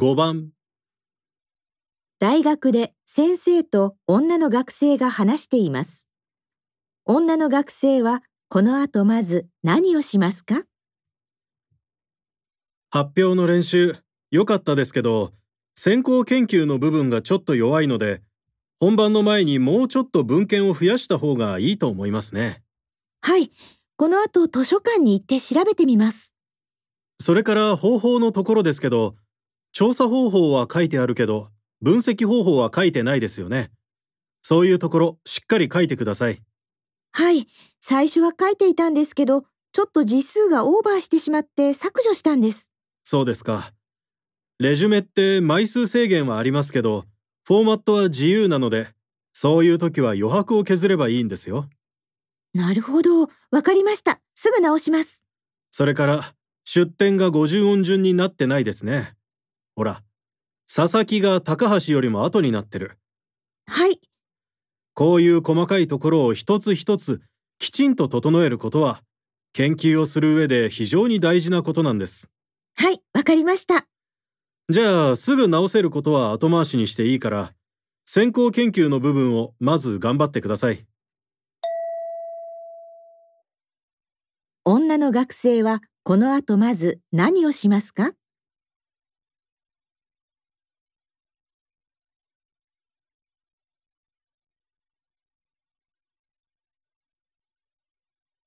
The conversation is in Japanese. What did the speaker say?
5番大学で先生と女の学生が話しています。女の学生はこの後まず何をしますか？発表の練習良かったですけど先行研究の部分がちょっと弱いので本番の前にもうちょっと文献を増やした方がいいと思いますねはい。この後図書館に行って調べてみます。それから方法のところですけど調査方法は書いてあるけど分析方法は書いてないですよねそういうところしっかり書いてくださいはい。最初は書いていたんですけど、ちょっと字数がオーバーしてしまって削除したんです。そうですかレジュメって枚数制限はありますけどフォーマットは自由なのでそういう時は余白を削ればいいんですよなるほど。わかりました。すぐ直します。それから出典が50音順になってないですねほら佐々木が高橋よりも後になってるはい。こういう細かいところを一つ一つきちんと整えることは研究をする上で非常に大事なことなんですはい。わかりました。じゃあすぐ直せることは後回しにしていいから先行研究の部分をまず頑張ってください女の学生はこの後まず何をしますか？